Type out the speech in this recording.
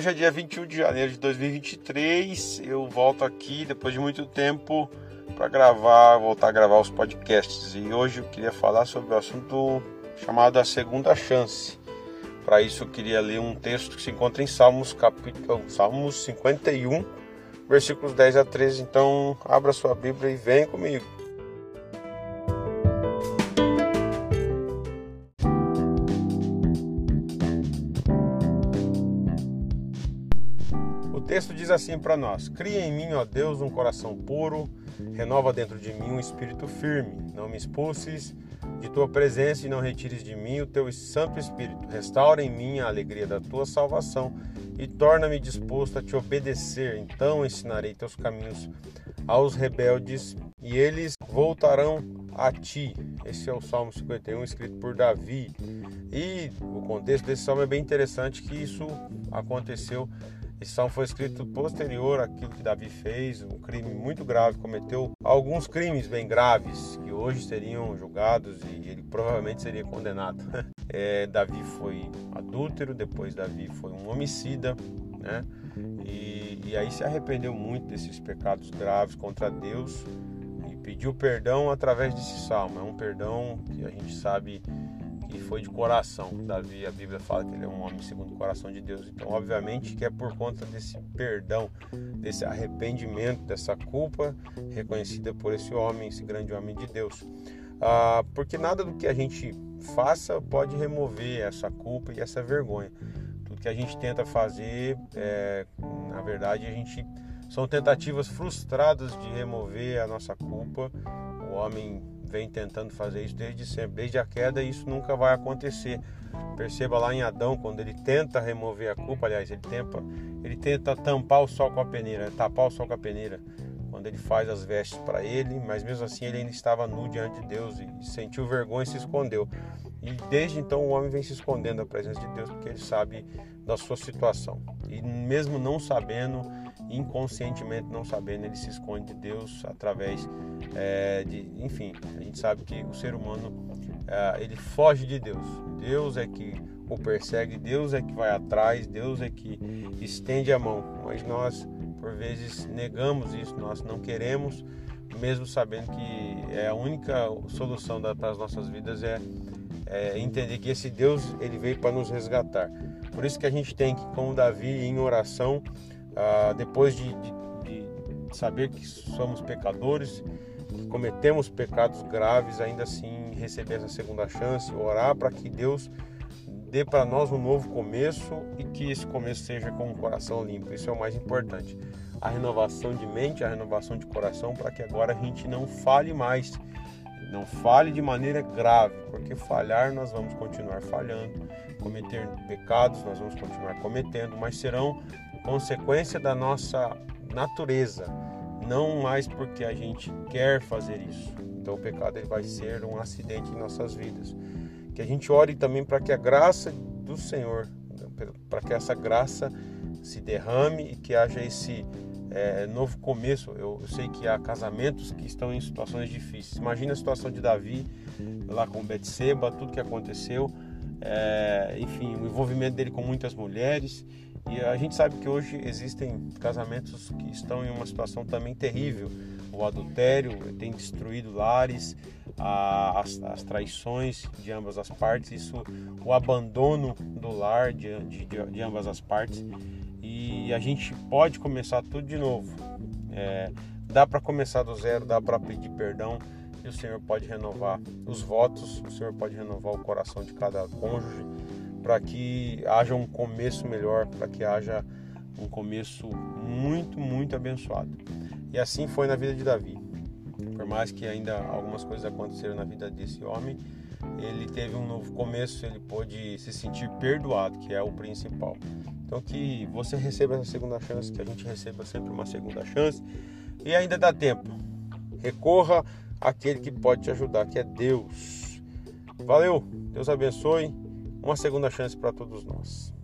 Hoje é dia 21 de janeiro de 2023. Eu volto aqui depois de muito tempo para gravar, voltar a gravar os podcasts. E hoje eu queria falar sobre o assunto chamado a segunda chance. Para isso eu queria ler um texto que se encontra em Salmos, capítulo Salmos 51, versículos 10 a 13. Então, abra sua Bíblia e venha comigo. Texto diz assim para nós: Cria em mim, ó Deus, um coração puro, renova dentro de mim um espírito firme. Não me expulses de tua presença e não retires de mim o teu Santo Espírito. Restaura em mim a alegria da tua salvação e torna-me disposto a te obedecer. Então ensinarei teus caminhos aos rebeldes e eles voltarão a ti. Esse é o Salmo 51, escrito por Davi. E o contexto desse salmo é bem interessante que isso aconteceu esse salmo foi escrito posterior àquilo que Davi fez, um crime muito grave, cometeu alguns crimes bem graves que hoje seriam julgados e ele provavelmente seria condenado. É, Davi foi adúltero, depois Davi foi um homicida, né? E, e aí se arrependeu muito desses pecados graves contra Deus e pediu perdão através desse salmo. É um perdão que a gente sabe e foi de coração. Davi, a Bíblia fala que ele é um homem segundo o coração de Deus. Então, obviamente, que é por conta desse perdão, desse arrependimento, dessa culpa reconhecida por esse homem, esse grande homem de Deus. Ah, porque nada do que a gente faça pode remover essa culpa e essa vergonha. Tudo que a gente tenta fazer, é, na verdade, a gente são tentativas frustradas de remover a nossa culpa. O homem vem tentando fazer isso desde sempre, desde a queda, isso nunca vai acontecer. Perceba lá em Adão, quando ele tenta remover a culpa, aliás, ele tenta, ele tenta tampar o sol com a peneira, tapar o sol com a peneira, quando ele faz as vestes para ele, mas mesmo assim ele ainda estava nu diante de Deus e sentiu vergonha e se escondeu. E desde então o homem vem se escondendo da presença de Deus porque ele sabe da sua situação. E mesmo não sabendo, inconscientemente não sabendo, ele se esconde de Deus através é, de, enfim, a gente sabe que o ser humano é, ele foge de Deus. Deus é que o persegue, Deus é que vai atrás, Deus é que estende a mão. Mas nós por vezes negamos isso, nós não queremos, mesmo sabendo que é a única solução para as nossas vidas é, é entender que esse Deus ele veio para nos resgatar. Por isso que a gente tem que, como Davi, em oração, ah, depois de, de, de saber que somos pecadores, cometemos pecados graves, ainda assim receber essa segunda chance, orar para que Deus dê para nós um novo começo e que esse começo seja com um coração limpo. Isso é o mais importante. A renovação de mente, a renovação de coração, para que agora a gente não fale mais, não fale de maneira grave, porque falhar nós vamos continuar falhando, cometer pecados nós vamos continuar cometendo, mas serão consequência da nossa natureza, não mais porque a gente quer fazer isso. Então o pecado ele vai ser um acidente em nossas vidas. Que a gente ore também para que a graça do Senhor, para que essa graça se derrame e que haja esse é, novo começo. Eu, eu, sei que há casamentos que estão em situações difíceis. Imagina a situação de Davi lá com Betseba, tudo que aconteceu, é, enfim, o envolvimento dele com muitas mulheres. E a gente sabe que hoje existem casamentos que estão em uma situação também terrível. O adultério tem destruído lares, a, as, as, traições de ambas as partes, isso, o abandono do lar de, de, de ambas as partes. E a gente pode começar tudo de novo. É, dá para começar do zero, dá para pedir perdão e o Senhor pode renovar os votos, o Senhor pode renovar o coração de cada cônjuge para que haja um começo melhor, para que haja um começo muito, muito abençoado. E assim foi na vida de Davi. Por mais que ainda algumas coisas aconteceram na vida desse homem, ele teve um novo começo, ele pôde se sentir perdoado, que é o principal. Então que você receba essa segunda chance, que a gente receba sempre uma segunda chance e ainda dá tempo. Recorra àquele que pode te ajudar, que é Deus. Valeu, Deus abençoe uma segunda chance para todos nós.